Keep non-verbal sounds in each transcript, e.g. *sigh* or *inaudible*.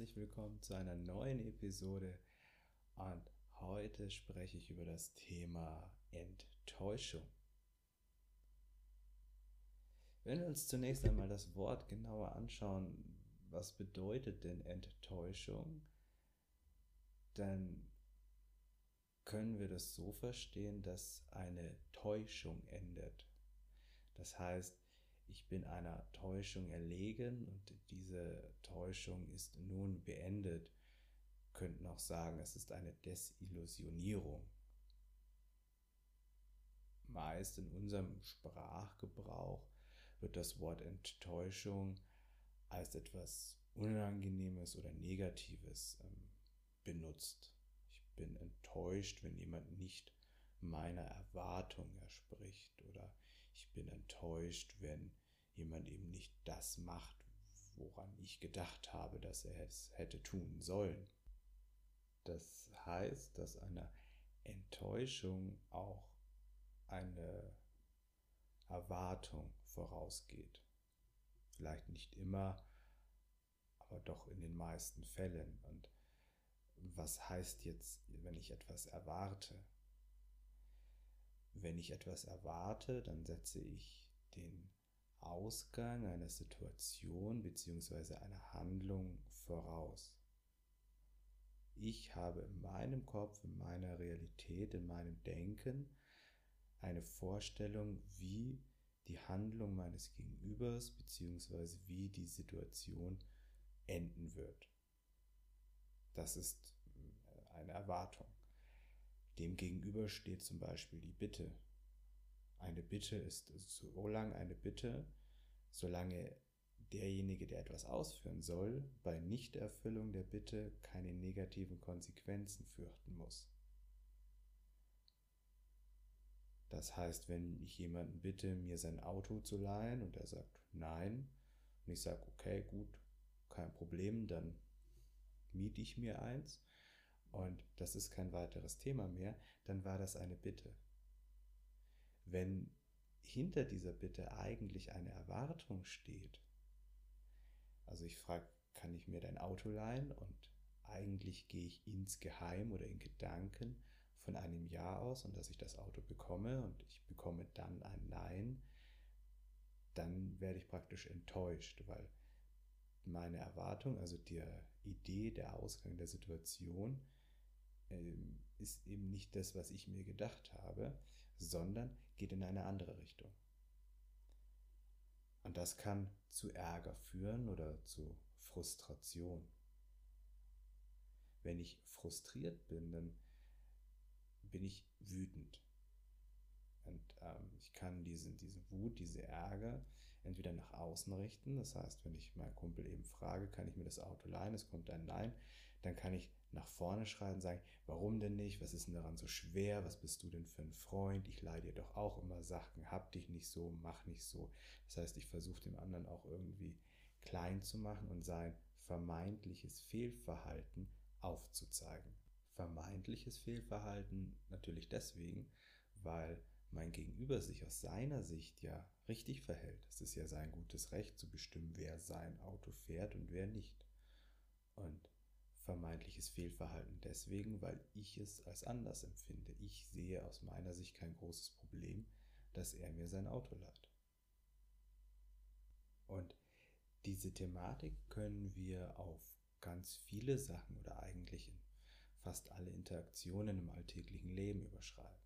herzlich willkommen zu einer neuen Episode. Und heute spreche ich über das Thema Enttäuschung. Wenn wir uns zunächst einmal das Wort genauer anschauen, was bedeutet denn Enttäuschung, dann können wir das so verstehen, dass eine Täuschung endet. Das heißt, ich bin einer Täuschung erlegen und diese Täuschung ist nun beendet. Könnten auch sagen, es ist eine Desillusionierung. Meist in unserem Sprachgebrauch wird das Wort Enttäuschung als etwas Unangenehmes oder Negatives ähm, benutzt. Ich bin enttäuscht, wenn jemand nicht meiner Erwartung erspricht oder ich bin enttäuscht, wenn jemand eben nicht das macht, woran ich gedacht habe, dass er es hätte tun sollen. Das heißt, dass einer Enttäuschung auch eine Erwartung vorausgeht. Vielleicht nicht immer, aber doch in den meisten Fällen. Und was heißt jetzt, wenn ich etwas erwarte? Wenn ich etwas erwarte, dann setze ich den Ausgang einer Situation bzw. einer Handlung voraus. Ich habe in meinem Kopf, in meiner Realität, in meinem Denken eine Vorstellung, wie die Handlung meines Gegenübers bzw. wie die Situation enden wird. Das ist äh, eine Erwartung. Dem gegenüber steht zum Beispiel die Bitte, eine Bitte ist so lange eine Bitte, solange derjenige, der etwas ausführen soll, bei Nichterfüllung der Bitte keine negativen Konsequenzen fürchten muss. Das heißt, wenn ich jemanden bitte, mir sein Auto zu leihen und er sagt nein, und ich sage, okay, gut, kein Problem, dann miete ich mir eins und das ist kein weiteres Thema mehr, dann war das eine Bitte. Wenn hinter dieser Bitte eigentlich eine Erwartung steht, also ich frage, kann ich mir dein Auto leihen? Und eigentlich gehe ich insgeheim oder in Gedanken von einem Ja aus und dass ich das Auto bekomme und ich bekomme dann ein Nein, dann werde ich praktisch enttäuscht, weil meine Erwartung, also die Idee, der Ausgang der Situation, ähm, ist eben nicht das, was ich mir gedacht habe, sondern geht in eine andere Richtung. Und das kann zu Ärger führen oder zu Frustration. Wenn ich frustriert bin, dann bin ich wütend. Und ähm, ich kann diesen, diese Wut, diese Ärger entweder nach außen richten. Das heißt, wenn ich meinen Kumpel eben frage, kann ich mir das Auto leihen, es kommt ein Nein, dann kann ich nach vorne schreien sagen, warum denn nicht? Was ist denn daran so schwer? Was bist du denn für ein Freund? Ich leih dir doch auch immer Sachen, hab dich nicht so, mach nicht so. Das heißt, ich versuche dem anderen auch irgendwie klein zu machen und sein vermeintliches Fehlverhalten aufzuzeigen. Vermeintliches Fehlverhalten natürlich deswegen, weil mein Gegenüber sich aus seiner Sicht ja richtig verhält. Es ist ja sein gutes Recht zu bestimmen, wer sein Auto fährt und wer nicht. Und vermeintliches Fehlverhalten deswegen, weil ich es als anders empfinde. Ich sehe aus meiner Sicht kein großes Problem, dass er mir sein Auto leiht. Und diese Thematik können wir auf ganz viele Sachen oder eigentlich in fast alle Interaktionen im alltäglichen Leben überschreiben.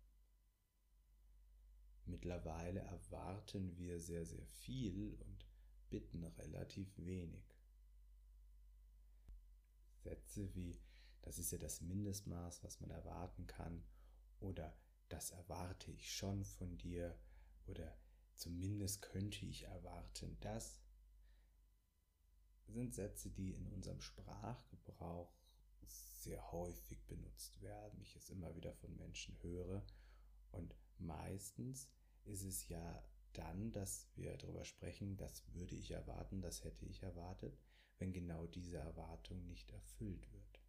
Mittlerweile erwarten wir sehr, sehr viel und bitten relativ wenig. Sätze wie, das ist ja das Mindestmaß, was man erwarten kann, oder das erwarte ich schon von dir, oder zumindest könnte ich erwarten, das sind Sätze, die in unserem Sprachgebrauch sehr häufig benutzt werden, ich es immer wieder von Menschen höre. Und meistens ist es ja dann, dass wir darüber sprechen, das würde ich erwarten, das hätte ich erwartet, wenn genau diese Erwartung nicht erfüllt wird.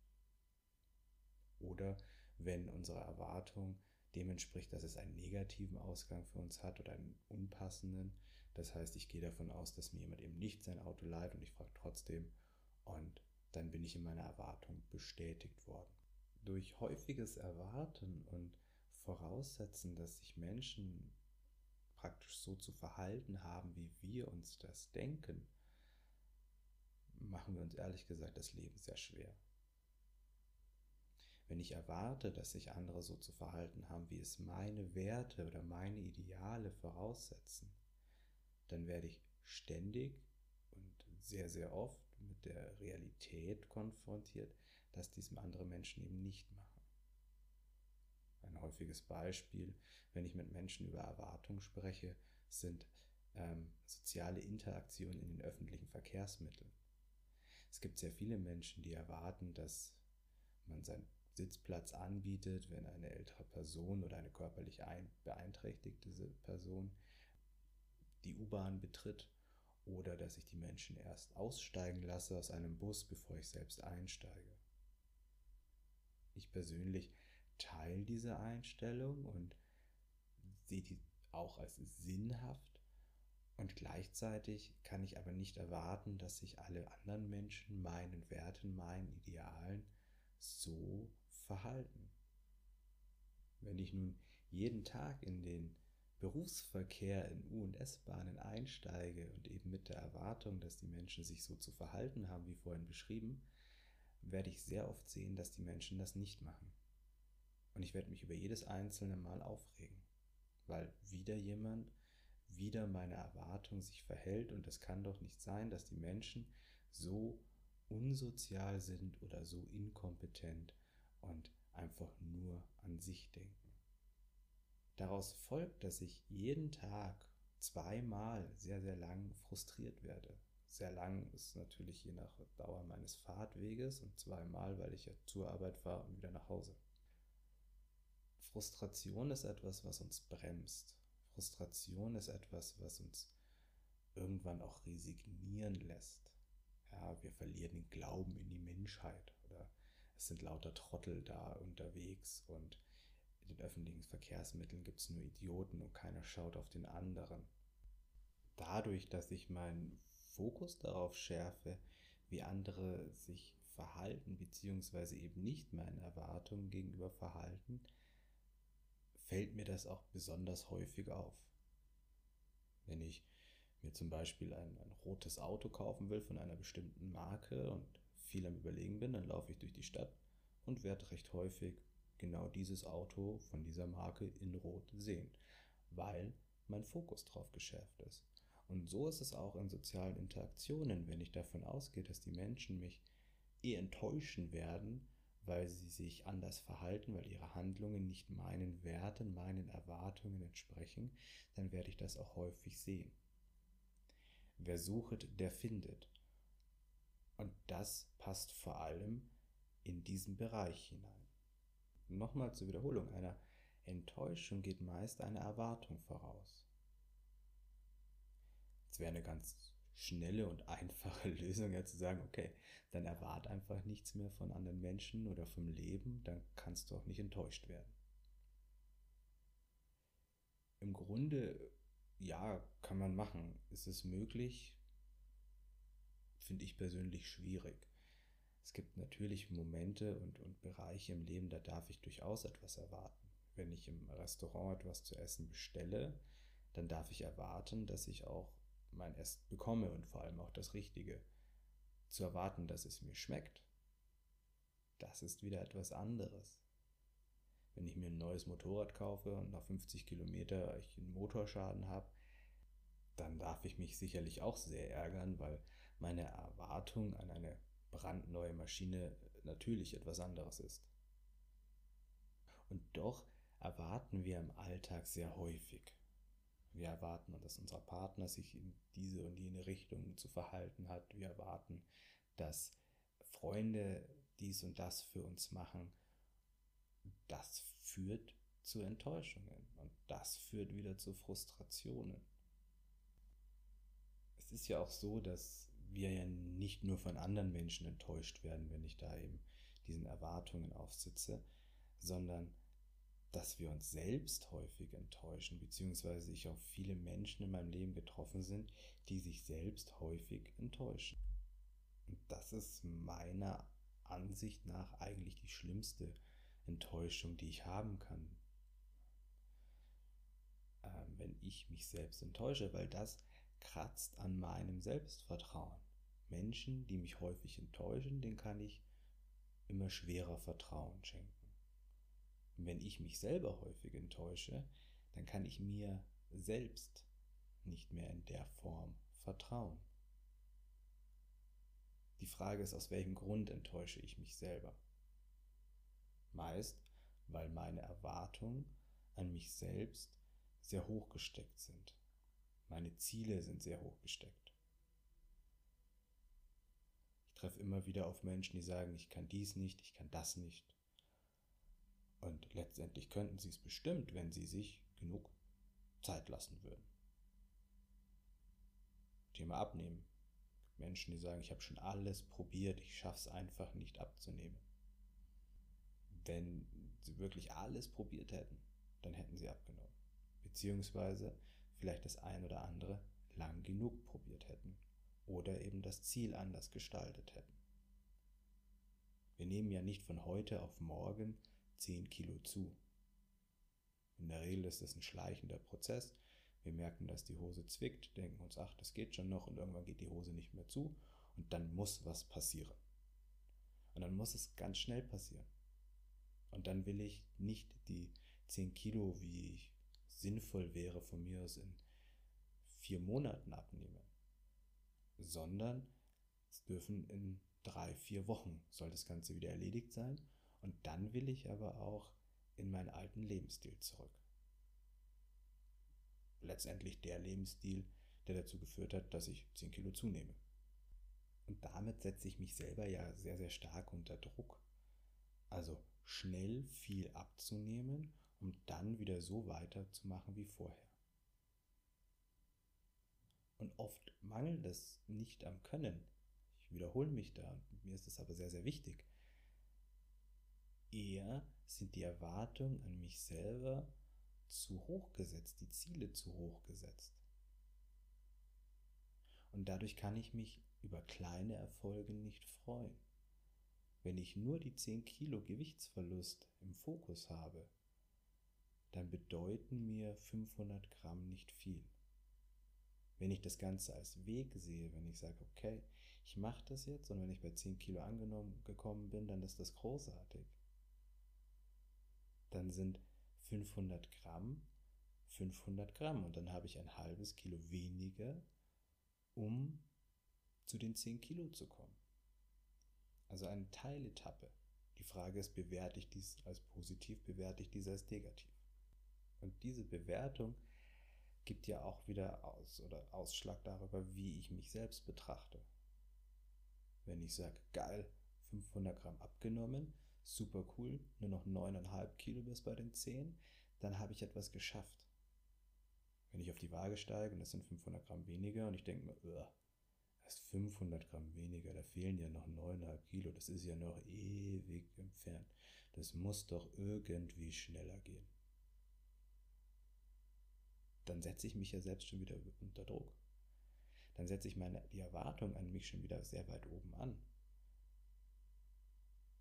Oder wenn unsere Erwartung dem entspricht, dass es einen negativen Ausgang für uns hat oder einen unpassenden. Das heißt, ich gehe davon aus, dass mir jemand eben nicht sein Auto leiht und ich frage trotzdem und dann bin ich in meiner Erwartung bestätigt worden. Durch häufiges Erwarten und Voraussetzen, dass sich Menschen praktisch so zu verhalten haben, wie wir uns das denken, machen wir uns ehrlich gesagt das Leben sehr schwer. Wenn ich erwarte, dass sich andere so zu verhalten haben, wie es meine Werte oder meine Ideale voraussetzen, dann werde ich ständig und sehr, sehr oft mit der Realität konfrontiert, dass diesem andere Menschen eben nicht machen. Ein häufiges Beispiel, wenn ich mit Menschen über Erwartungen spreche, sind ähm, soziale Interaktionen in den öffentlichen Verkehrsmitteln. Es gibt sehr viele Menschen, die erwarten, dass man seinen Sitzplatz anbietet, wenn eine ältere Person oder eine körperlich beeinträchtigte Person die U-Bahn betritt oder dass ich die Menschen erst aussteigen lasse aus einem Bus, bevor ich selbst einsteige. Ich persönlich teile diese Einstellung und sehe die auch als sinnhaft und gleichzeitig kann ich aber nicht erwarten, dass sich alle anderen Menschen meinen Werten, meinen Idealen so verhalten. Wenn ich nun jeden Tag in den Berufsverkehr in U- und S-Bahnen einsteige und eben mit der Erwartung, dass die Menschen sich so zu verhalten haben, wie vorhin beschrieben, werde ich sehr oft sehen, dass die Menschen das nicht machen. Und ich werde mich über jedes einzelne Mal aufregen, weil wieder jemand wieder meine Erwartung sich verhält und es kann doch nicht sein, dass die Menschen so unsozial sind oder so inkompetent und einfach nur an sich denken. Daraus folgt, dass ich jeden Tag zweimal sehr, sehr lang frustriert werde. Sehr lang ist natürlich je nach Dauer meines Fahrtweges und zweimal, weil ich ja zur Arbeit fahre und wieder nach Hause. Frustration ist etwas, was uns bremst. Frustration ist etwas, was uns irgendwann auch resignieren lässt. Ja, wir verlieren den Glauben in die Menschheit oder es sind lauter Trottel da unterwegs und in den öffentlichen Verkehrsmitteln gibt es nur Idioten und keiner schaut auf den anderen. Dadurch, dass ich meinen Fokus darauf schärfe, wie andere sich verhalten, beziehungsweise eben nicht meinen Erwartungen gegenüber verhalten, fällt mir das auch besonders häufig auf. Wenn ich mir zum Beispiel ein, ein, rotes Auto kaufen will von einer bestimmten Marke und viel am Überlegen bin, dann laufe ich durch die Stadt und werde recht häufig genau dieses Auto von dieser Marke in Rot sehen, weil mein Fokus drauf geschärft ist. Und so ist es auch in sozialen Interaktionen, wenn ich davon ausgehe, dass die Menschen mich eh enttäuschen werden, weil sie sich anders verhalten, weil ihre Handlungen nicht meinen Werten, meinen Erwartungen entsprechen, dann werde ich das auch häufig sehen. Wer sucht, der findet. Und das passt vor allem in diesen Bereich hinein. Nochmal zur Wiederholung, einer Enttäuschung geht meist eine Erwartung voraus. Es wäre eine ganz schnelle und einfache *laughs* Lösung, ja zu sagen, okay, dann erwarte einfach nichts mehr von anderen Menschen oder vom Leben, dann kannst du auch nicht enttäuscht werden. Im Grunde, ja, kann man machen. Ist es möglich? Finde ich persönlich schwierig. Es gibt natürlich Momente und, und Bereiche im Leben, da darf ich durchaus etwas erwarten. Wenn ich im Restaurant etwas zu essen bestelle, dann darf ich erwarten, dass ich auch mein Essen bekomme und vor allem auch das Richtige. Zu erwarten, dass es mir schmeckt, das ist wieder etwas anderes. Wenn ich mir ein neues Motorrad kaufe und nach 50 Kilometer ich einen Motorschaden habe, dann darf ich mich sicherlich auch sehr ärgern, weil meine Erwartung an eine brandneue Maschine natürlich etwas anderes ist. Und doch erwarten wir im Alltag sehr häufig. Wir erwarten, dass unser Partner sich in diese und jene Richtung zu verhalten hat. Wir erwarten, dass Freunde dies und das für uns machen. Das führt zu Enttäuschungen und das führt wieder zu Frustrationen. Es ist ja auch so, dass wir ja nicht nur von anderen Menschen enttäuscht werden, wenn ich da eben diesen Erwartungen aufsitze, sondern dass wir uns selbst häufig enttäuschen, beziehungsweise ich auf viele Menschen in meinem Leben getroffen sind, die sich selbst häufig enttäuschen. Und das ist meiner Ansicht nach eigentlich die schlimmste Enttäuschung, die ich haben kann. Ähm, wenn ich mich selbst enttäusche, weil das kratzt an meinem Selbstvertrauen. Menschen, die mich häufig enttäuschen, denen kann ich immer schwerer Vertrauen schenken. Wenn ich mich selber häufig enttäusche, dann kann ich mir selbst nicht mehr in der Form vertrauen. Die Frage ist, aus welchem Grund enttäusche ich mich selber? Meist, weil meine Erwartungen an mich selbst sehr hoch gesteckt sind. Meine Ziele sind sehr hoch gesteckt. Ich treffe immer wieder auf Menschen, die sagen, ich kann dies nicht, ich kann das nicht. Und letztendlich könnten sie es bestimmt, wenn sie sich genug Zeit lassen würden. Thema Abnehmen. Menschen, die sagen, ich habe schon alles probiert, ich schaffe es einfach nicht abzunehmen. Wenn sie wirklich alles probiert hätten, dann hätten sie abgenommen. Beziehungsweise vielleicht das ein oder andere lang genug probiert hätten oder eben das Ziel anders gestaltet hätten. Wir nehmen ja nicht von heute auf morgen 10 Kilo zu. In der Regel ist es ein schleichender Prozess. Wir merken, dass die Hose zwickt, denken uns, ach, das geht schon noch und irgendwann geht die Hose nicht mehr zu und dann muss was passieren. Und dann muss es ganz schnell passieren. Und dann will ich nicht die 10 Kilo, wie ich sinnvoll wäre, von mir aus in vier Monaten abnehmen, sondern es dürfen in drei, vier Wochen soll das Ganze wieder erledigt sein und dann will ich aber auch in meinen alten Lebensstil zurück. Letztendlich der Lebensstil, der dazu geführt hat, dass ich 10 Kilo zunehme. Und damit setze ich mich selber ja sehr, sehr stark unter Druck. Also schnell viel abzunehmen, um dann wieder so weiterzumachen wie vorher. Und oft mangelt es nicht am Können. Ich wiederhole mich da mir ist es aber sehr, sehr wichtig. Eher sind die Erwartungen an mich selber zu hoch gesetzt, die Ziele zu hoch gesetzt. Und dadurch kann ich mich über kleine Erfolge nicht freuen. Wenn ich nur die 10 Kilo Gewichtsverlust im Fokus habe, dann bedeuten mir 500 Gramm nicht viel. Wenn ich das Ganze als Weg sehe, wenn ich sage, okay, ich mache das jetzt und wenn ich bei 10 Kilo angenommen gekommen bin, dann ist das großartig. Dann sind 500 Gramm 500 Gramm und dann habe ich ein halbes Kilo weniger, um zu den 10 Kilo zu kommen. Also eine Teiletappe. Die Frage ist, bewerte ich dies als positiv, bewerte ich dies als negativ? Und diese Bewertung gibt ja auch wieder aus oder Ausschlag darüber, wie ich mich selbst betrachte. Wenn ich sage, geil, 500 Gramm abgenommen, super cool, nur noch 9,5 Kilo bis bei den 10, dann habe ich etwas geschafft. Wenn ich auf die Waage steige und das sind 500 Gramm weniger und ich denke mir, das ist 500 Gramm weniger, da fehlen ja noch 9,5 Kilo, das ist ja noch ewig entfernt. Das muss doch irgendwie schneller gehen dann setze ich mich ja selbst schon wieder unter Druck. Dann setze ich meine, die Erwartung an mich schon wieder sehr weit oben an.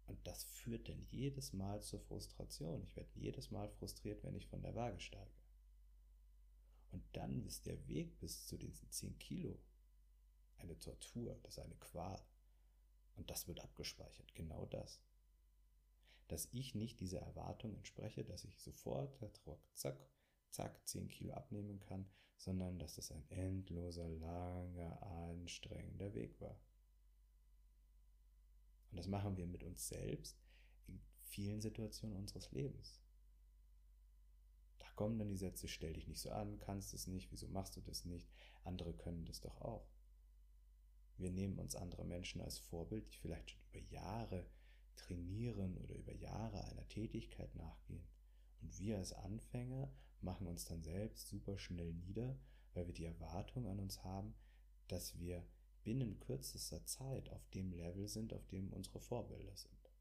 Und das führt dann jedes Mal zur Frustration. Ich werde jedes Mal frustriert, wenn ich von der Waage steige. Und dann ist der Weg bis zu diesen 10 Kilo eine Tortur, das ist eine Qual. Und das wird abgespeichert, genau das. Dass ich nicht dieser Erwartung entspreche, dass ich sofort, zack, zack, 10 Kilo abnehmen kann, sondern dass es ein endloser, langer, anstrengender Weg war. Und das machen wir mit uns selbst in vielen Situationen unseres Lebens. Da kommen dann die Sätze, stell dich nicht so an, kannst es nicht, wieso machst du das nicht, andere können das doch auch. Wir nehmen uns andere Menschen als Vorbild, die vielleicht schon über Jahre trainieren oder über Jahre einer Tätigkeit nachgehen. Und wir als Anfänger machen uns dann selbst super schnell nieder, weil wir die Erwartung an uns haben, dass wir binnen kürzester Zeit auf dem Level sind, auf dem unsere Vorbilder sind.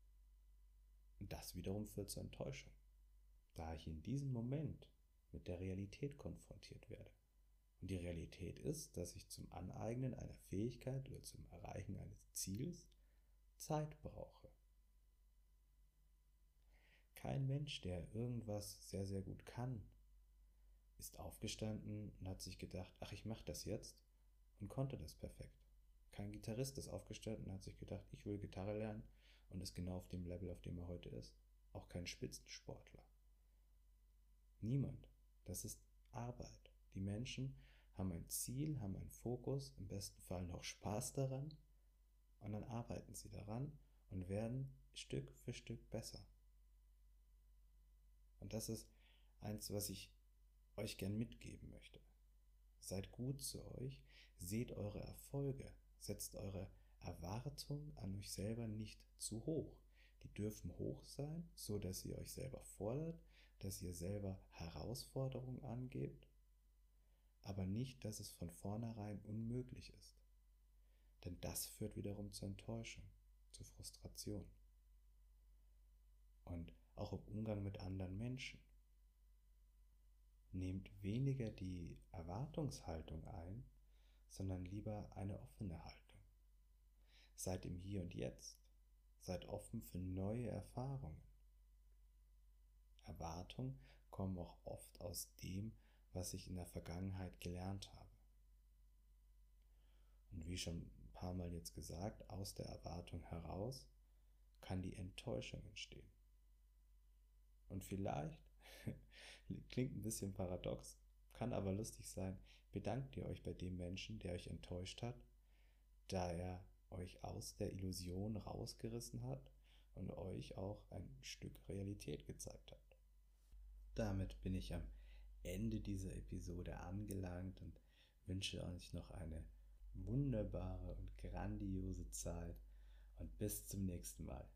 Und das wiederum führt zur Enttäuschung, da ich in diesem Moment mit der Realität konfrontiert werde. Und die Realität ist, dass ich zum Aneignen einer Fähigkeit oder zum Erreichen eines Ziels Zeit brauche. Kein Mensch, der irgendwas sehr, sehr gut kann, ist aufgestanden und hat sich gedacht, ach, ich mache das jetzt und konnte das perfekt. Kein Gitarrist ist aufgestanden und hat sich gedacht, ich will Gitarre lernen und ist genau auf dem Level, auf dem er heute ist. Auch kein Spitzensportler. Niemand. Das ist Arbeit. Die Menschen haben ein Ziel, haben einen Fokus, im besten Fall noch Spaß daran und dann arbeiten sie daran und werden Stück für Stück besser. Und das ist eins, was ich euch gern mitgeben möchte. Seid gut zu euch, seht eure Erfolge, setzt eure Erwartungen an euch selber nicht zu hoch. Die dürfen hoch sein, so dass ihr euch selber fordert, dass ihr selber Herausforderungen angebt, aber nicht, dass es von vornherein unmöglich ist. Denn das führt wiederum zur Enttäuschung, zu Frustration. Und auch im Umgang mit anderen Menschen. Nehmt weniger die Erwartungshaltung ein, sondern lieber eine offene Haltung. Seid im Hier und Jetzt. Seid offen für neue Erfahrungen. Erwartungen kommen auch oft aus dem, was ich in der Vergangenheit gelernt habe. Und wie schon ein paar Mal jetzt gesagt, aus der Erwartung heraus kann die Enttäuschung entstehen. Und vielleicht, *laughs* klingt ein bisschen paradox, kann aber lustig sein, bedankt ihr euch bei dem Menschen, der euch enttäuscht hat, da er euch aus der Illusion rausgerissen hat und euch auch ein Stück Realität gezeigt hat. Damit bin ich am Ende dieser Episode angelangt und wünsche euch noch eine wunderbare und grandiose Zeit und bis zum nächsten Mal.